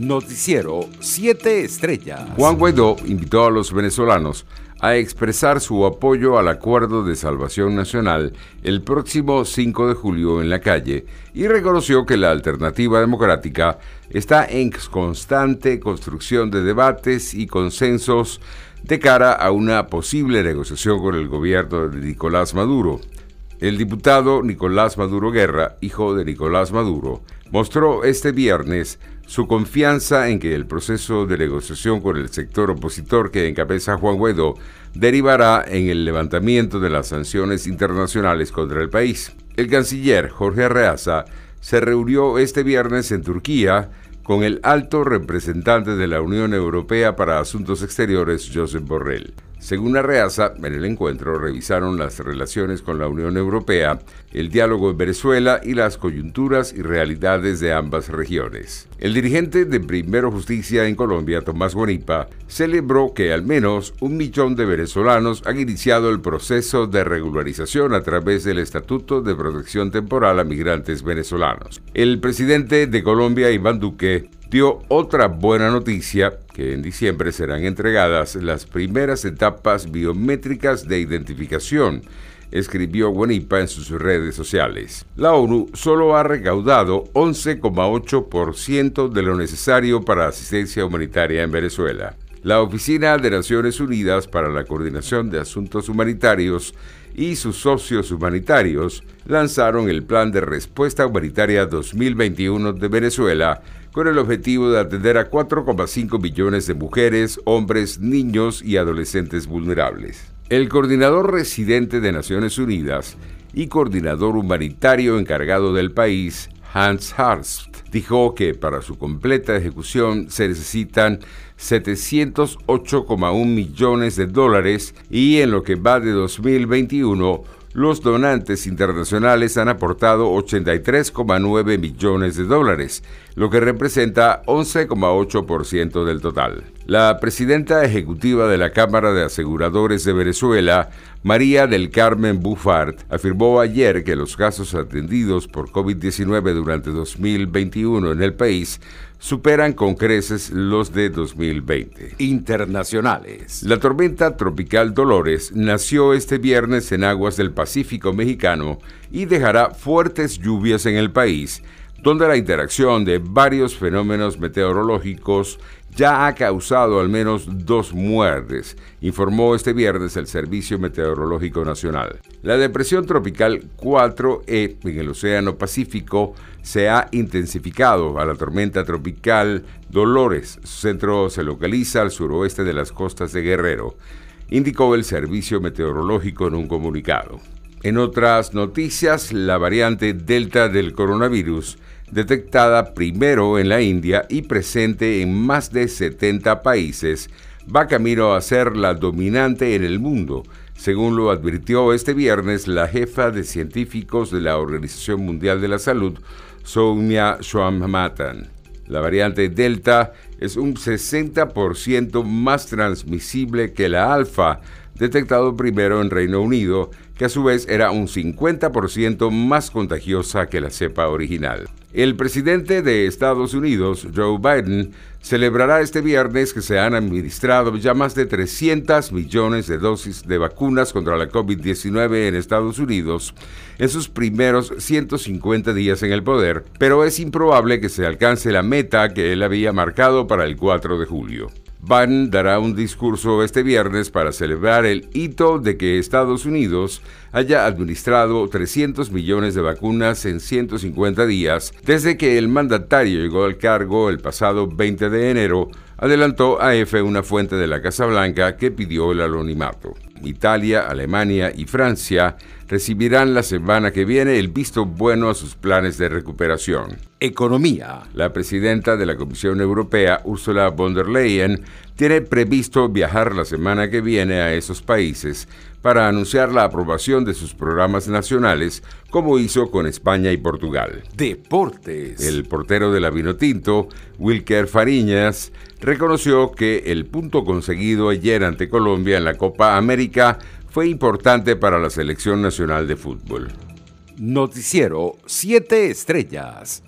Noticiero 7 Estrellas. Juan Guaidó invitó a los venezolanos a expresar su apoyo al Acuerdo de Salvación Nacional el próximo 5 de julio en la calle y reconoció que la alternativa democrática está en constante construcción de debates y consensos de cara a una posible negociación con el gobierno de Nicolás Maduro. El diputado Nicolás Maduro Guerra, hijo de Nicolás Maduro, mostró este viernes su confianza en que el proceso de negociación con el sector opositor que encabeza Juan Guaidó derivará en el levantamiento de las sanciones internacionales contra el país. El canciller Jorge Arreaza se reunió este viernes en Turquía con el alto representante de la Unión Europea para Asuntos Exteriores, Josep Borrell. Según la en el encuentro revisaron las relaciones con la Unión Europea, el diálogo en Venezuela y las coyunturas y realidades de ambas regiones. El dirigente de Primero Justicia en Colombia, Tomás Bonipa, celebró que al menos un millón de venezolanos han iniciado el proceso de regularización a través del Estatuto de Protección Temporal a Migrantes Venezolanos. El presidente de Colombia, Iván Duque, dio otra buena noticia que en diciembre serán entregadas las primeras etapas biométricas de identificación, escribió Guanipa en sus redes sociales. La ONU solo ha recaudado 11,8% de lo necesario para asistencia humanitaria en Venezuela. La Oficina de Naciones Unidas para la Coordinación de Asuntos Humanitarios y sus socios humanitarios lanzaron el Plan de Respuesta Humanitaria 2021 de Venezuela con el objetivo de atender a 4,5 millones de mujeres, hombres, niños y adolescentes vulnerables. El coordinador residente de Naciones Unidas y coordinador humanitario encargado del país, Hans Harst, dijo que para su completa ejecución se necesitan 708,1 millones de dólares y en lo que va de 2021 los donantes internacionales han aportado 83,9 millones de dólares, lo que representa 11,8% del total. La presidenta ejecutiva de la Cámara de Aseguradores de Venezuela, María del Carmen Buffart, afirmó ayer que los casos atendidos por COVID-19 durante 2021 en el país superan con creces los de 2020. Internacionales. La tormenta tropical Dolores nació este viernes en aguas del Pacífico mexicano y dejará fuertes lluvias en el país, donde la interacción de varios fenómenos meteorológicos ya ha causado al menos dos muertes, informó este viernes el Servicio Meteorológico Nacional. La depresión tropical 4E en el Océano Pacífico se ha intensificado a la tormenta tropical Dolores. Su centro se localiza al suroeste de las costas de Guerrero, indicó el Servicio Meteorológico en un comunicado. En otras noticias, la variante Delta del coronavirus detectada primero en la India y presente en más de 70 países, va camino a ser la dominante en el mundo, según lo advirtió este viernes la jefa de científicos de la Organización Mundial de la Salud, Soumya Swaminathan. La variante Delta es un 60% más transmisible que la alfa, detectado primero en Reino Unido, que a su vez era un 50% más contagiosa que la cepa original. El presidente de Estados Unidos, Joe Biden, celebrará este viernes que se han administrado ya más de 300 millones de dosis de vacunas contra la COVID-19 en Estados Unidos en sus primeros 150 días en el poder, pero es improbable que se alcance la meta que él había marcado para el 4 de julio. Biden dará un discurso este viernes para celebrar el hito de que Estados Unidos haya administrado 300 millones de vacunas en 150 días desde que el mandatario llegó al cargo el pasado 20 de enero, adelantó a EFE una fuente de la Casa Blanca que pidió el anonimato. Italia, Alemania y Francia recibirán la semana que viene el visto bueno a sus planes de recuperación. Economía. La presidenta de la Comisión Europea, Ursula von der Leyen, tiene previsto viajar la semana que viene a esos países para anunciar la aprobación de sus programas nacionales, como hizo con España y Portugal. Deportes. El portero de la Vinotinto, Wilker Fariñas, reconoció que el punto conseguido ayer ante Colombia en la Copa América fue importante para la selección nacional de fútbol. Noticiero 7 Estrellas.